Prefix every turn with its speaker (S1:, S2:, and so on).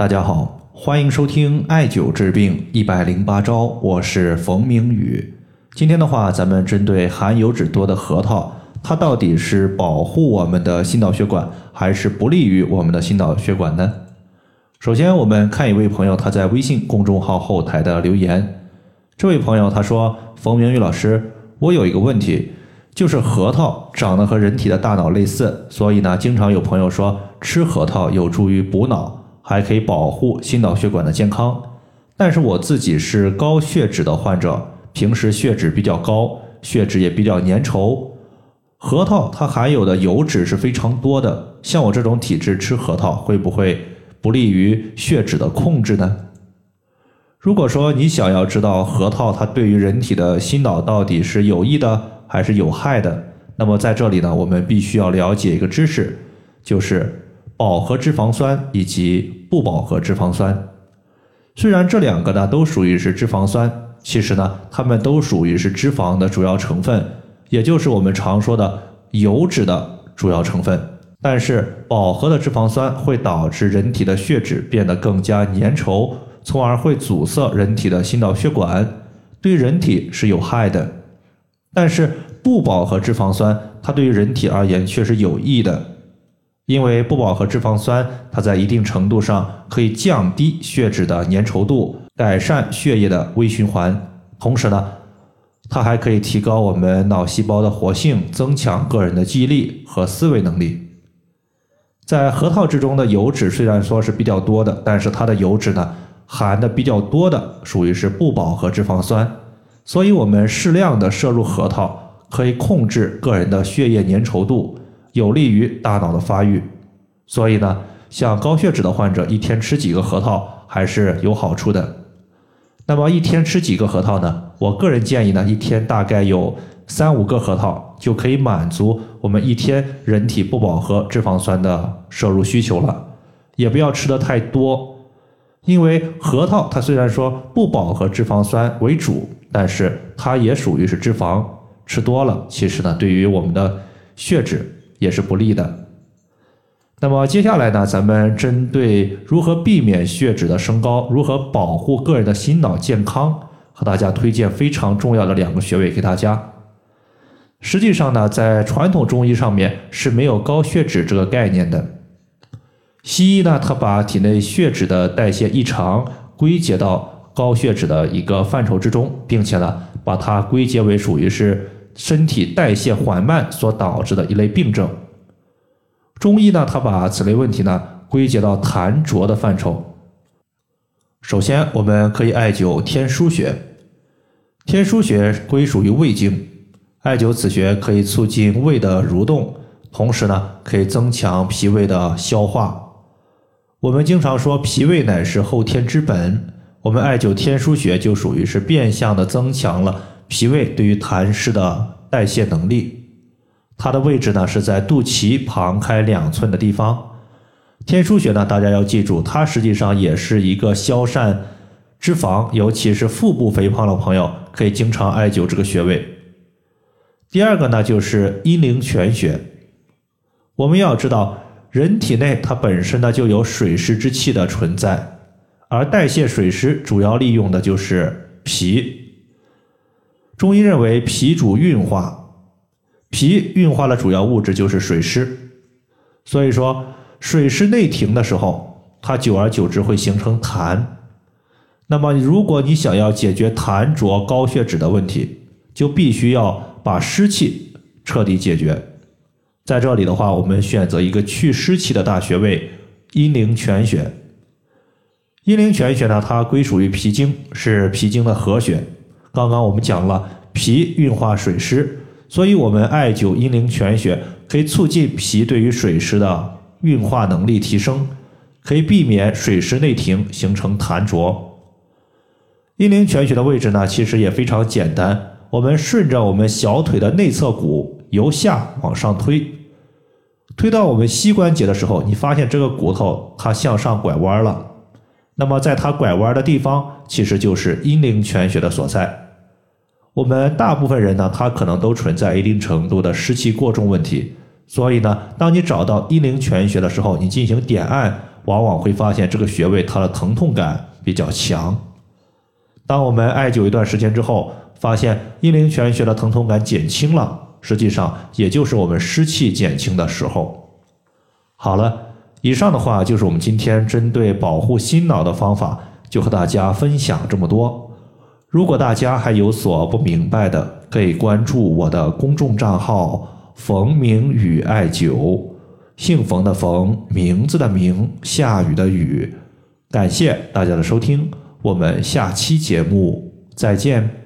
S1: 大家好，欢迎收听艾灸治病一百零八招，我是冯明宇。今天的话，咱们针对含油脂多的核桃，它到底是保护我们的心脑血管，还是不利于我们的心脑血管呢？首先，我们看一位朋友他在微信公众号后台的留言。这位朋友他说：“冯明宇老师，我有一个问题，就是核桃长得和人体的大脑类似，所以呢，经常有朋友说吃核桃有助于补脑。”还可以保护心脑血管的健康，但是我自己是高血脂的患者，平时血脂比较高，血脂也比较粘稠。核桃它含有的油脂是非常多的，像我这种体质吃核桃会不会不利于血脂的控制呢？如果说你想要知道核桃它对于人体的心脑到底是有益的还是有害的，那么在这里呢，我们必须要了解一个知识，就是饱和脂肪酸以及。不饱和脂肪酸，虽然这两个呢都属于是脂肪酸，其实呢它们都属于是脂肪的主要成分，也就是我们常说的油脂的主要成分。但是饱和的脂肪酸会导致人体的血脂变得更加粘稠，从而会阻塞人体的心脑血管，对人体是有害的。但是不饱和脂肪酸，它对于人体而言却是有益的。因为不饱和脂肪酸，它在一定程度上可以降低血脂的粘稠度，改善血液的微循环。同时呢，它还可以提高我们脑细胞的活性，增强个人的记忆力和思维能力。在核桃之中的油脂虽然说是比较多的，但是它的油脂呢含的比较多的属于是不饱和脂肪酸，所以我们适量的摄入核桃，可以控制个人的血液粘稠度。有利于大脑的发育，所以呢，像高血脂的患者，一天吃几个核桃还是有好处的。那么一天吃几个核桃呢？我个人建议呢，一天大概有三五个核桃就可以满足我们一天人体不饱和脂肪酸的摄入需求了。也不要吃的太多，因为核桃它虽然说不饱和脂肪酸为主，但是它也属于是脂肪，吃多了其实呢，对于我们的血脂。也是不利的。那么接下来呢，咱们针对如何避免血脂的升高，如何保护个人的心脑健康，和大家推荐非常重要的两个穴位给大家。实际上呢，在传统中医上面是没有高血脂这个概念的。西医呢，它把体内血脂的代谢异常归结到高血脂的一个范畴之中，并且呢，把它归结为属于是。身体代谢缓慢所导致的一类病症。中医呢，它把此类问题呢归结到痰浊的范畴。首先，我们可以艾灸天枢穴。天枢穴归属于胃经，艾灸此穴可以促进胃的蠕动，同时呢，可以增强脾胃的消化。我们经常说脾胃乃是后天之本，我们艾灸天枢穴就属于是变相的增强了。脾胃对于痰湿的代谢能力，它的位置呢是在肚脐旁开两寸的地方。天枢穴呢，大家要记住，它实际上也是一个消散脂肪，尤其是腹部肥胖的朋友可以经常艾灸这个穴位。第二个呢，就是阴陵泉穴。我们要知道，人体内它本身呢就有水湿之气的存在，而代谢水湿主要利用的就是脾。中医认为脾主运化，脾运化的主要物质就是水湿，所以说水湿内停的时候，它久而久之会形成痰。那么如果你想要解决痰浊高血脂的问题，就必须要把湿气彻底解决。在这里的话，我们选择一个去湿气的大穴位阴陵泉穴。阴陵泉穴呢，它归属于脾经，是脾经的合穴。刚刚我们讲了脾运化水湿，所以我们艾灸阴陵泉穴可以促进脾对于水湿的运化能力提升，可以避免水湿内停形成痰浊。阴陵泉穴的位置呢，其实也非常简单，我们顺着我们小腿的内侧骨由下往上推，推到我们膝关节的时候，你发现这个骨头它向上拐弯了。那么，在它拐弯的地方，其实就是阴陵泉穴的所在。我们大部分人呢，他可能都存在一定程度的湿气过重问题，所以呢，当你找到阴陵泉穴的时候，你进行点按往往会发现这个穴位它的疼痛感比较强。当我们艾灸一段时间之后，发现阴陵泉穴的疼痛感减轻了，实际上也就是我们湿气减轻的时候。好了，以上的话就是我们今天针对保护心脑的方法，就和大家分享这么多。如果大家还有所不明白的，可以关注我的公众账号“冯明宇艾灸”，姓冯的冯，名字的名，下雨的雨。感谢大家的收听，我们下期节目再见。